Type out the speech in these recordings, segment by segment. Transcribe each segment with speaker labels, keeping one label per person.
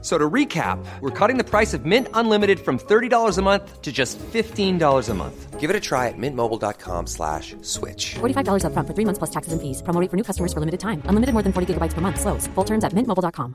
Speaker 1: So to recap, we're cutting the price of Mint Unlimited from $30 a month to just $15 a month.
Speaker 2: Give it a try at mintmobile.com slash switch.
Speaker 3: $45 upfront for three months plus taxes and fees. Promo rate for new customers for limited time. Unlimited more than 40 gigabytes per month. Slows. Full terms at mintmobile.com.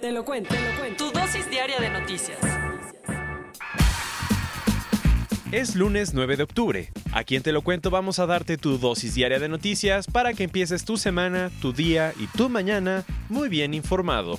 Speaker 4: Te lo cuento, te lo cuento.
Speaker 5: Tu dosis diaria de noticias.
Speaker 6: Es lunes 9 de octubre. Aquí en Te lo cuento vamos a darte tu dosis diaria de noticias para que empieces tu semana, tu día y tu mañana muy bien informado.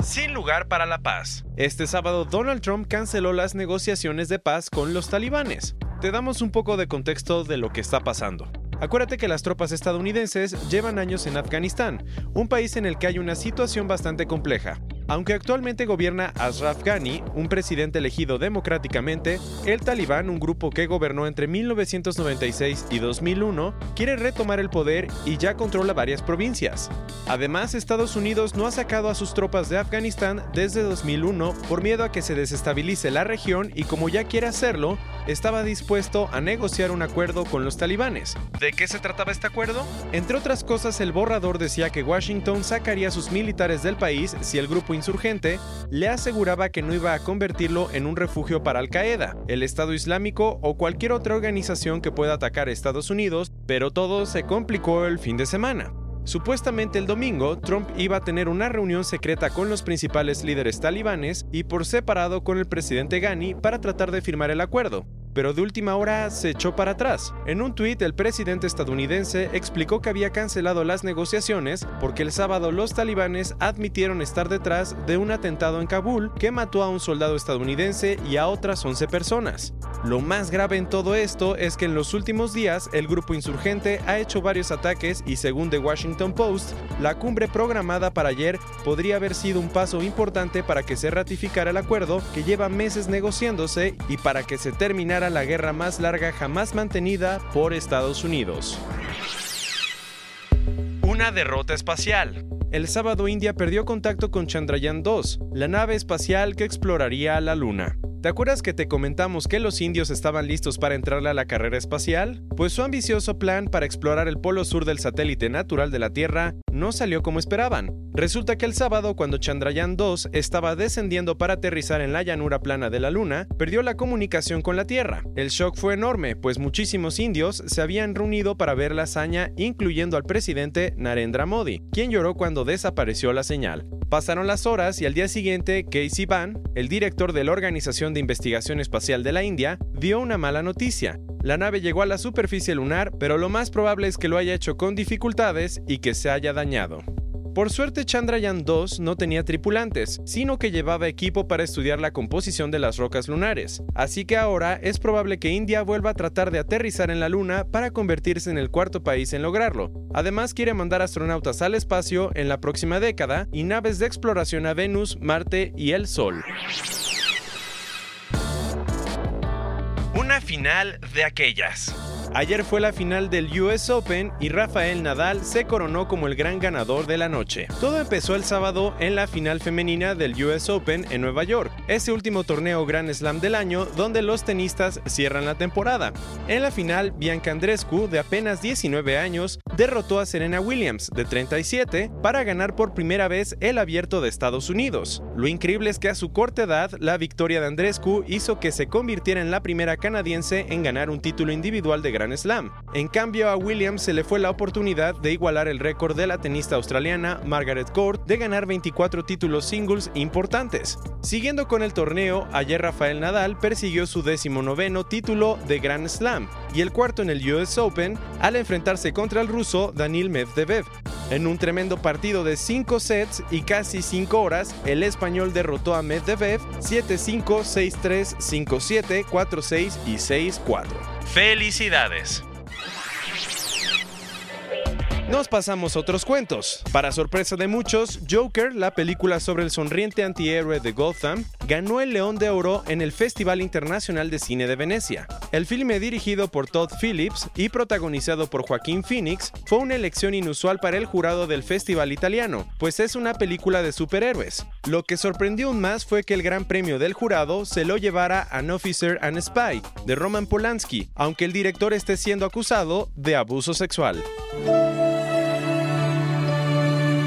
Speaker 6: Sin lugar para la paz. Este sábado Donald Trump canceló las negociaciones de paz con los talibanes. Te damos un poco de contexto de lo que está pasando. Acuérdate que las tropas estadounidenses llevan años en Afganistán, un país en el que hay una situación bastante compleja. Aunque actualmente gobierna Ashraf Ghani, un presidente elegido democráticamente, el Talibán, un grupo que gobernó entre 1996 y 2001, quiere retomar el poder y ya controla varias provincias. Además, Estados Unidos no ha sacado a sus tropas de Afganistán desde 2001 por miedo a que se desestabilice la región y como ya quiere hacerlo, estaba dispuesto a negociar un acuerdo con los talibanes. ¿De qué se trataba este acuerdo? Entre otras cosas, el borrador decía que Washington sacaría a sus militares del país si el grupo insurgente le aseguraba que no iba a convertirlo en un refugio para Al Qaeda, el Estado Islámico o cualquier otra organización que pueda atacar a Estados Unidos, pero todo se complicó el fin de semana. Supuestamente el domingo, Trump iba a tener una reunión secreta con los principales líderes talibanes y por separado con el presidente Ghani para tratar de firmar el acuerdo pero de última hora se echó para atrás. En un tuit, el presidente estadounidense explicó que había cancelado las negociaciones porque el sábado los talibanes admitieron estar detrás de un atentado en Kabul que mató a un soldado estadounidense y a otras 11 personas. Lo más grave en todo esto es que en los últimos días el grupo insurgente ha hecho varios ataques y según The Washington Post, la cumbre programada para ayer podría haber sido un paso importante para que se ratificara el acuerdo que lleva meses negociándose y para que se terminara la guerra más larga jamás mantenida por Estados Unidos. Una derrota espacial. El sábado India perdió contacto con Chandrayaan 2, la nave espacial que exploraría la Luna. ¿Te acuerdas que te comentamos que los indios estaban listos para entrarle a la carrera espacial? Pues su ambicioso plan para explorar el polo sur del satélite natural de la Tierra no salió como esperaban. Resulta que el sábado, cuando Chandrayaan 2 estaba descendiendo para aterrizar en la llanura plana de la Luna, perdió la comunicación con la Tierra. El shock fue enorme, pues muchísimos indios se habían reunido para ver la hazaña, incluyendo al presidente Narendra Modi, quien lloró cuando desapareció la señal. Pasaron las horas y al día siguiente, Casey Van, el director de la Organización de Investigación Espacial de la India, dio una mala noticia. La nave llegó a la superficie lunar, pero lo más probable es que lo haya hecho con dificultades y que se haya dañado. Por suerte Chandrayaan 2 no tenía tripulantes, sino que llevaba equipo para estudiar la composición de las rocas lunares. Así que ahora es probable que India vuelva a tratar de aterrizar en la Luna para convertirse en el cuarto país en lograrlo. Además quiere mandar astronautas al espacio en la próxima década y naves de exploración a Venus, Marte y el Sol. Una final de aquellas. Ayer fue la final del US Open y Rafael Nadal se coronó como el gran ganador de la noche. Todo empezó el sábado en la final femenina del US Open en Nueva York, ese último torneo Grand Slam del año donde los tenistas cierran la temporada. En la final, Bianca Andrescu, de apenas 19 años, derrotó a Serena Williams, de 37, para ganar por primera vez el abierto de Estados Unidos. Lo increíble es que a su corta edad, la victoria de Andrescu hizo que se convirtiera en la primera canadiense en ganar un título individual de Slam. En cambio, a Williams se le fue la oportunidad de igualar el récord de la tenista australiana Margaret Court de ganar 24 títulos singles importantes. Siguiendo con el torneo, ayer Rafael Nadal persiguió su decimonoveno título de Grand Slam y el cuarto en el US Open al enfrentarse contra el ruso Danil Medvedev. En un tremendo partido de 5 sets y casi 5 horas, el español derrotó a Medvedev 7-5, 6-3, 5-7, 4-6 y 6-4. ¡Felicidades! Nos pasamos a otros cuentos. Para sorpresa de muchos, Joker, la película sobre el sonriente antihéroe de Gotham, ganó el León de Oro en el Festival Internacional de Cine de Venecia. El filme dirigido por Todd Phillips y protagonizado por Joaquín Phoenix fue una elección inusual para el jurado del festival italiano, pues es una película de superhéroes. Lo que sorprendió aún más fue que el gran premio del jurado se lo llevara An Officer and Spy, de Roman Polanski, aunque el director esté siendo acusado de abuso sexual.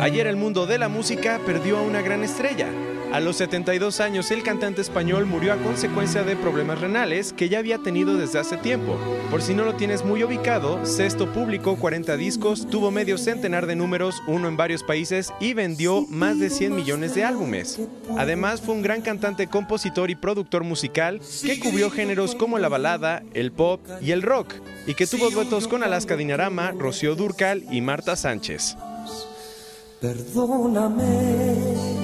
Speaker 6: Ayer el mundo de la música perdió a una gran estrella. A los 72 años el cantante español murió a consecuencia de problemas renales que ya había tenido desde hace tiempo. Por si no lo tienes muy ubicado, Sesto publicó 40 discos, tuvo medio centenar de números, uno en varios países y vendió más de 100 millones de álbumes. Además fue un gran cantante, compositor y productor musical que cubrió géneros como la balada, el pop y el rock, y que tuvo duetos con Alaska Dinarama, Rocío Durcal y Marta Sánchez.
Speaker 4: Perdóname.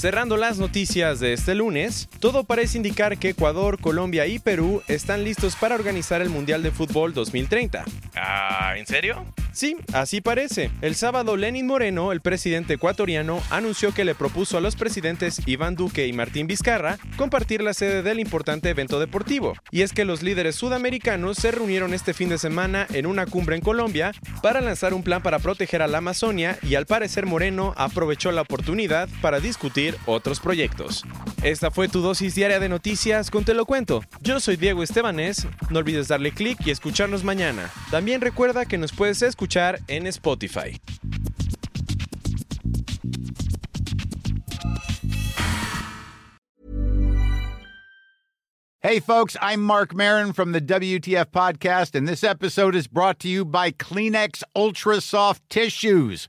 Speaker 6: Cerrando las noticias de este lunes, todo parece indicar que Ecuador, Colombia y Perú están listos para organizar el Mundial de Fútbol 2030.
Speaker 5: Ah, ¿en serio?
Speaker 6: Sí, así parece. El sábado Lenin Moreno, el presidente ecuatoriano, anunció que le propuso a los presidentes Iván Duque y Martín Vizcarra compartir la sede del importante evento deportivo. Y es que los líderes sudamericanos se reunieron este fin de semana en una cumbre en Colombia para lanzar un plan para proteger a la Amazonia y al parecer Moreno aprovechó la oportunidad para discutir otros proyectos. Esta fue tu dosis diaria de noticias con Te lo cuento. Yo soy Diego Estebanés, no olvides darle clic y escucharnos mañana. También recuerda que nos puedes escuchar en Spotify.
Speaker 7: Hey, folks, I'm Mark Marin from the WTF Podcast, and this episode is brought to you by Kleenex Ultra Soft Tissues,